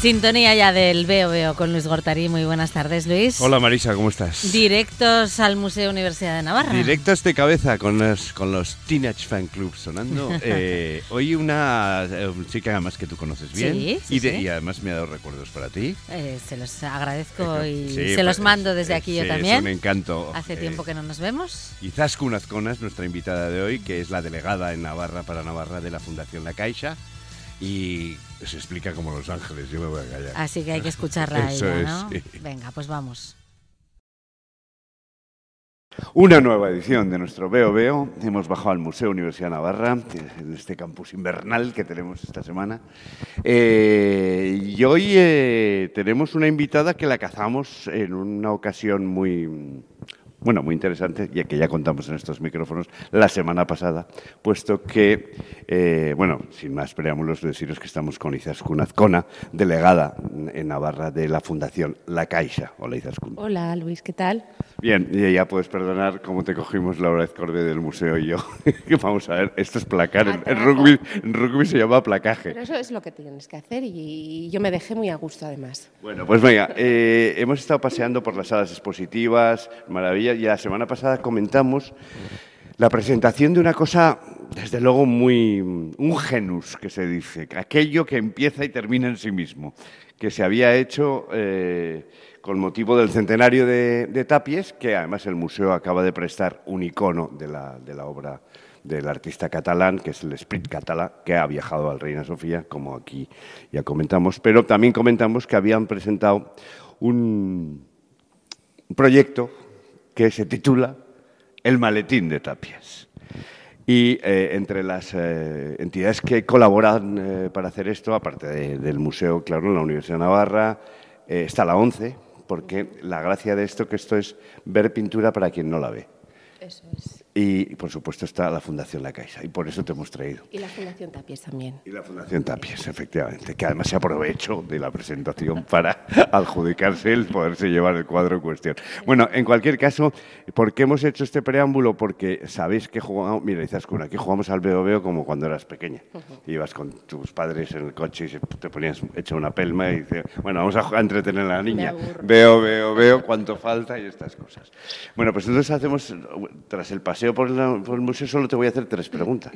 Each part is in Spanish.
Sintonía ya del Veo Veo con Luis Gortarí. Muy buenas tardes, Luis. Hola Marisa, ¿cómo estás? Directos al Museo Universidad de Navarra. Directos de cabeza con los, con los Teenage Fan Club sonando. Eh, hoy una eh, chica además que tú conoces bien Sí, sí, y, de- sí. y además me ha dado recuerdos para ti. Eh, se los agradezco y Sí, se los mando desde eh, aquí yo Es también. un encanto. Hace Eh, tiempo que no nos vemos. Y Zaskun Azcona es nuestra invitada de hoy, que es la delegada en Navarra para Navarra de la Fundación La Caixa. Y se explica como Los Ángeles, yo me voy a callar. Así que hay que escucharla a es, ¿no? sí. Venga, pues vamos. Una nueva edición de nuestro Veo Veo. Hemos bajado al Museo Universidad Navarra, en este campus invernal que tenemos esta semana. Eh, y hoy eh, tenemos una invitada que la cazamos en una ocasión muy, bueno, muy interesante, ya que ya contamos en estos micrófonos la semana pasada, puesto que, eh, bueno, sin más preámbulos, deciros que estamos con Izaskun Azcona, delegada en Navarra de la Fundación La Caixa. Hola Izaskun. Hola Luis, ¿qué tal? Bien, y ya puedes perdonar cómo te cogimos Laura Ezcorde del museo y yo. Que Vamos a ver, esto es placar. En, en Atraco. rugby, en rugby se llama placaje. Pero eso es lo que tienes que hacer y yo me dejé muy a gusto además. Bueno, pues venga, eh, hemos estado paseando por las salas expositivas, maravilla, y la semana pasada comentamos la presentación de una cosa, desde luego, muy. un genus, que se dice, aquello que empieza y termina en sí mismo, que se había hecho eh, con motivo del centenario de, Tapies, que además el museo acaba de prestar un icono de la, de la obra del artista catalán, que es el Esprit Català, que ha viajado al Reina Sofía, como aquí ya comentamos, pero también comentamos que habían presentado un proyecto que se titula El maletín de Tapias. Y eh, entre las eh, entidades que colaboran eh, para hacer esto, aparte de- del museo, claro, en la Universidad de Navarra, eh, está la ONCE, porque la gracia de esto que esto es ver pintura para quien no la ve. Eso es. Y, por supuesto, está la Fundación La Caixa, y por eso te hemos traído. Y la Fundación Tapies también. Y la Fundación Tapies, efectivamente, que además se aprovechó de la presentación para adjudicarse el poderse llevar el cuadro en cuestión. Bueno, en cualquier caso, ¿por qué hemos hecho este preámbulo? Porque sabéis que jugamos, mira, Izaskun, aquí jugamos al veo veo como cuando eras pequeña. Ibas con tus padres en el coche y te ponías hecha una pelma y dices, bueno, vamos a, entretener a la niña. Veo, veo, veo cuánto falta y estas cosas. Bueno, pues entonces hacemos, tras el paseo por, la- por el museo, solo te voy a hacer tres preguntas.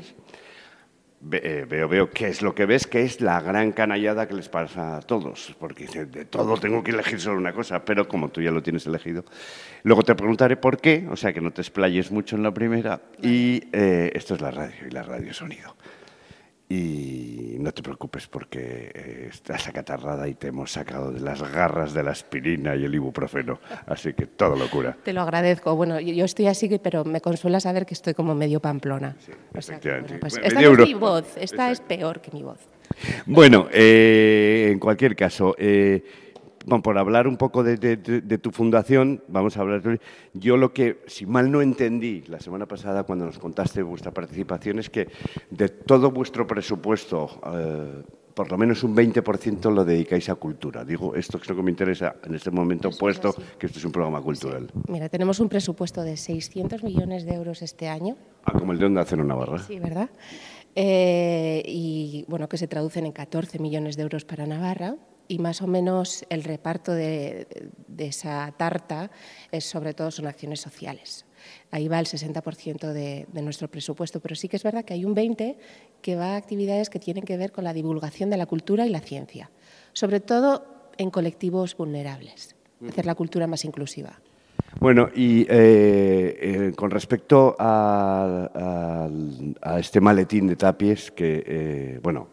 Ve- eh, veo, veo qué es lo que ves, que es la gran canallada que les pasa a todos, porque de todo tengo que elegir solo una cosa, pero como tú ya lo tienes elegido, luego te preguntaré por qué, o sea que no te explayes mucho en la primera, y eh, esto es la radio, y la radio sonido. Y no te preocupes porque eh, estás acatarrada y te hemos sacado de las garras de la aspirina y el ibuprofeno, así que todo locura. Te lo agradezco. Bueno, yo estoy así, pero me consuela saber que estoy como medio pamplona. O sea que, efectivamente. bueno, pues Bueno, esta no es mi voz, esta es peor que mi voz. Bueno, eh, en cualquier caso, eh, bueno, por hablar un poco de, de- de- de tu fundación, vamos a hablar. Yo lo que, si mal no entendí la semana pasada cuando nos contaste vuestra participación, es que de todo vuestro presupuesto, eh, por lo menos un 20% lo dedicáis a cultura. Digo, esto es lo que me interesa en este momento, Eso puesto que esto es un programa cultural. Mira, tenemos un presupuesto de 600 millones de euros este año. Ah, como el de Onda Cero Navarra. Sí, ¿verdad? Eh, y bueno, que se traducen en 14 millones de euros para Navarra. Y más o menos el reparto de, esa tarta es sobre todo son acciones sociales. Ahí va el 60% de, de nuestro presupuesto, pero sí que es verdad que hay un 20% que va a actividades que tienen que ver con la divulgación de la cultura y la ciencia, sobre todo en colectivos vulnerables, hacer la cultura más inclusiva. Bueno, y eh, eh, con respecto a este maletín de tapies, que, eh, bueno,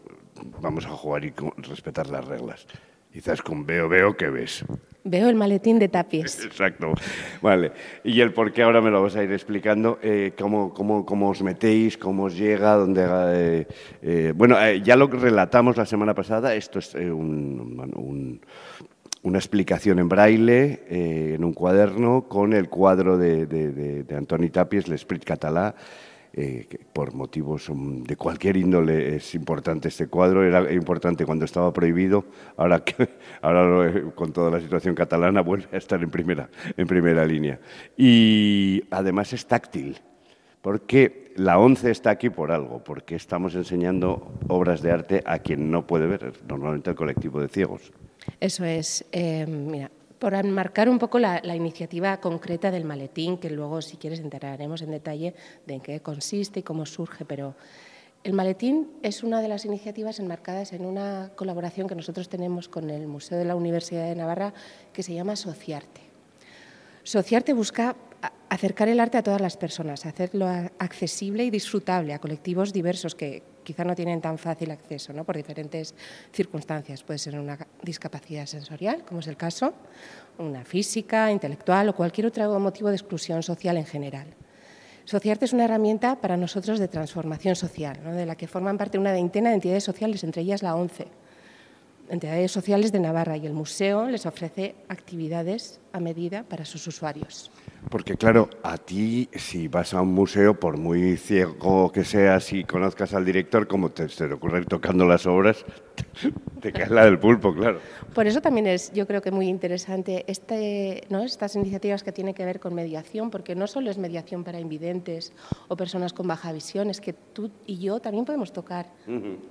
vamos a jugar y respetar las reglas. Quizás con veo, veo, ¿qué ves? Veo el maletín de tapies. Exacto. Vale. Y el por qué ahora me lo vas a ir explicando. eh, cómo, cómo, cómo os metéis, cómo os llega, dónde... eh, eh, bueno, ya lo relatamos la semana pasada. Esto es un- un- una explicación en braille, en un cuaderno, con el cuadro de, de, de- de Antoni Tapies, l'Esprit Català, eh, por motivos mm, de cualquier índole es importante este cuadro. Era importante cuando estaba prohibido, ahora, que, ahora lo- con toda la situación catalana vuelve a estar en primera, en primera línea. Y además es táctil, porque la ONCE está aquí por algo, porque estamos enseñando obras de arte a quien no puede ver, normalmente el colectivo de ciegos. Eso es. Eh, mira, por enmarcar un poco la, iniciativa concreta del maletín, que luego, si quieres, enteraremos en detalle de en qué consiste y cómo surge, pero el maletín es una de las iniciativas enmarcadas en una colaboración que nosotros tenemos con el Museo de la Universidad de Navarra que se llama Sociarte. Sociarte busca acercar el arte a todas las personas, hacerlo accesible y disfrutable a colectivos diversos que quizá no tienen tan fácil acceso ¿no? por diferentes circunstancias. Puede ser una discapacidad sensorial, como es el caso, una física, intelectual o cualquier otro motivo de exclusión social en general. Sociarte es una herramienta para nosotros de transformación social, de la que forman parte una veintena de entidades sociales, entre ellas la ONCE, entidades sociales de Navarra, y el museo les ofrece actividades a medida para sus usuarios. Porque claro, a ti si vas a un museo, por muy ciego que seas y conozcas al director, como te, te ocurre tocando las obras, te cae la del pulpo, claro. Por eso también es, yo creo que muy interesante este, ¿no? estas iniciativas que tienen que ver con mediación, porque no solo es mediación para invidentes o personas con baja visión, es que tú y yo también podemos tocar,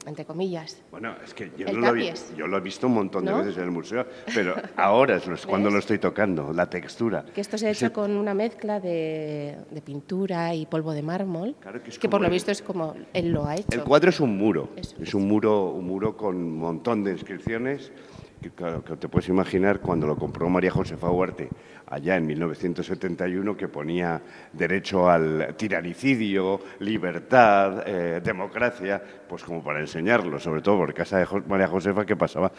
entre comillas. Bueno, es que yo, lo, yo lo, he visto un montón de veces en el museo, pero ahora es cuando lo estoy tocando, la textura. Que esto se ha hecho con una mezcla de, pintura y polvo de mármol, que, por lo visto es como él lo ha hecho. El cuadro es un muro, es un muro, un muro con un montón de inscripciones que, que, te puedes imaginar cuando lo compró María Josefa Huarte allá en 1971 que ponía derecho al tiranicidio, libertad, eh, democracia, pues como para enseñarlo, sobre todo por casa de María Josefa que pasaba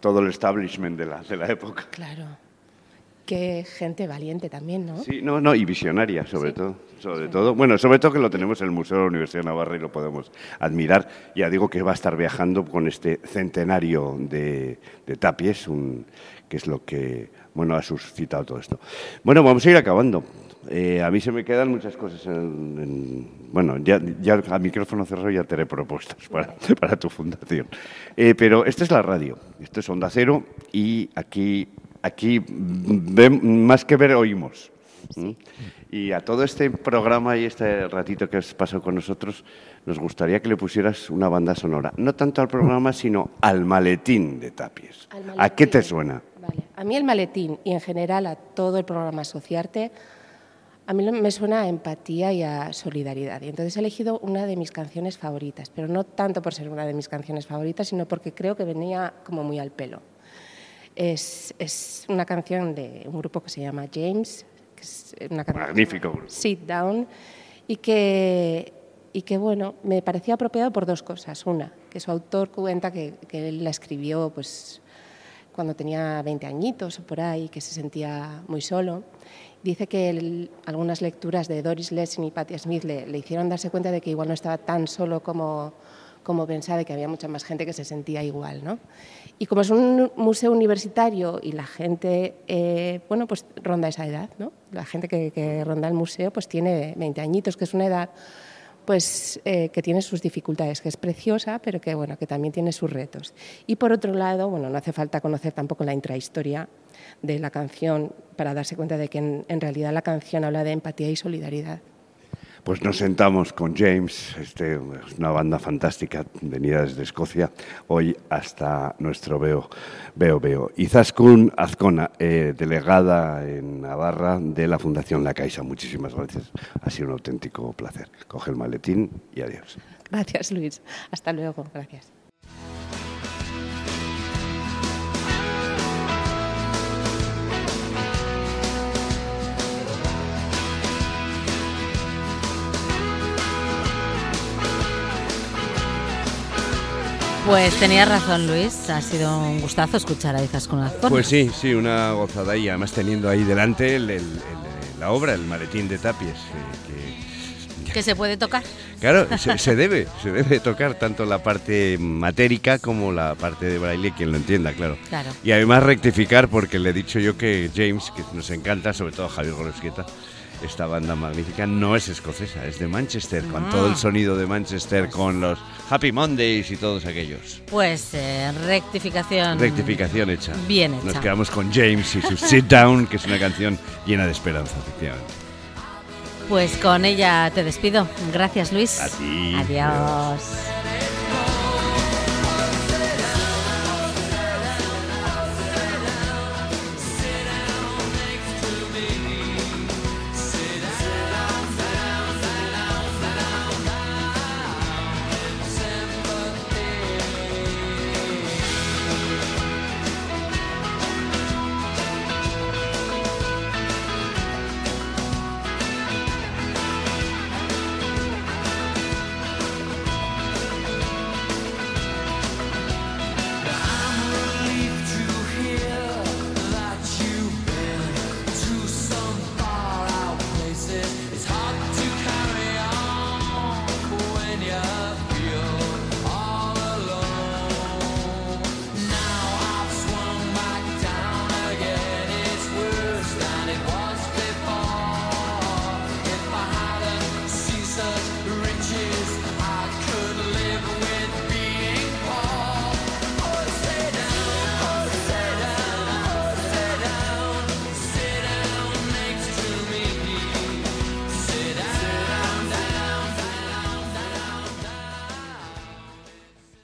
todo el establishment de la, de la época. Claro. Qué gente valiente también, ¿no? Sí, no, no, y visionaria, sobre todo. Sobre todo, bueno, sobre todo que lo tenemos en el Museo de la Universidad de Navarra y lo podemos admirar. Ya digo que va a estar viajando con este centenario de, Tapies, un, que es lo que, bueno, ha suscitado todo esto. Bueno, vamos a ir acabando. Eh, a mí se me quedan muchas cosas en, bueno, ya, ya a micrófono cerrado ya te haré propuestas para, para tu fundación. Eh, pero esta es la radio, esto es Onda Cero y aquí aquí más que ver oímos. Y a todo este programa y este ratito que has pasado con nosotros, nos gustaría que le pusieras una banda sonora. No tanto al programa, sino al maletín de Tapies. ¿A qué te suena? A mí el maletín y en general a todo el programa Sociarte, a mí me suena a empatía y a solidaridad. Y entonces he elegido una de mis canciones favoritas, pero no tanto por ser una de mis canciones favoritas, sino porque creo que venía como muy al pelo. Es, es, una canción de un grupo que se llama James, que es una canción Magnífico grupo. Sit Down, y que, y que bueno, me parecía apropiado por dos cosas. Una, que su autor cuenta que, que él la escribió pues, cuando tenía 20 añitos o por ahí, que se sentía muy solo. Dice que algunas lecturas de Doris Lessing y Patti Smith le, le, hicieron darse cuenta de que igual no estaba tan solo como, como pensaba, que había mucha más gente que se sentía igual. ¿no? Y como es un museo universitario y la gente, eh, bueno, pues ronda esa edad, ¿no? La gente que, ronda el museo pues tiene 20 añitos, que es una edad pues eh, que tiene sus dificultades, que es preciosa, pero que bueno, que también tiene sus retos. Y por otro lado, bueno, no hace falta conocer tampoco la intrahistoria de la canción para darse cuenta de que en realidad la canción habla de empatía y solidaridad. Pues nos sentamos con James, este, una banda fantástica venida desde Escocia, hoy hasta nuestro Veo Veo. veo. Izaskun Azcona, eh, delegada en Navarra de la Fundación La Caixa. Muchísimas gracias, ha sido un auténtico placer. Coge el maletín y adiós. Gracias, Luis. Hasta luego. Gracias. Pues tenía razón Luis, ha sido un gustazo escuchar a Izas con Azcona. Pues sí, sí, una gozada y además teniendo ahí delante la obra, el maletín de Tapies. Eh, que, se puede tocar. Claro, se, debe, se debe tocar tanto la parte matérica como la parte de braille, quien lo entienda, claro. claro. Y además rectificar, porque le he dicho yo que James, que nos encanta, sobre todo Javier Gorosquieta, esta banda magnífica no es escocesa, es de Manchester, con todo el ah. sonido de Manchester, con los Happy Mondays y todos aquellos. Pues eh, rectificación. Rectificación hecha. Bien hecha. Nos quedamos con James y su Sit Down, que es una canción llena de esperanza, efectivamente. Pues con ella te despido. Gracias, Luis. A ti. Adiós.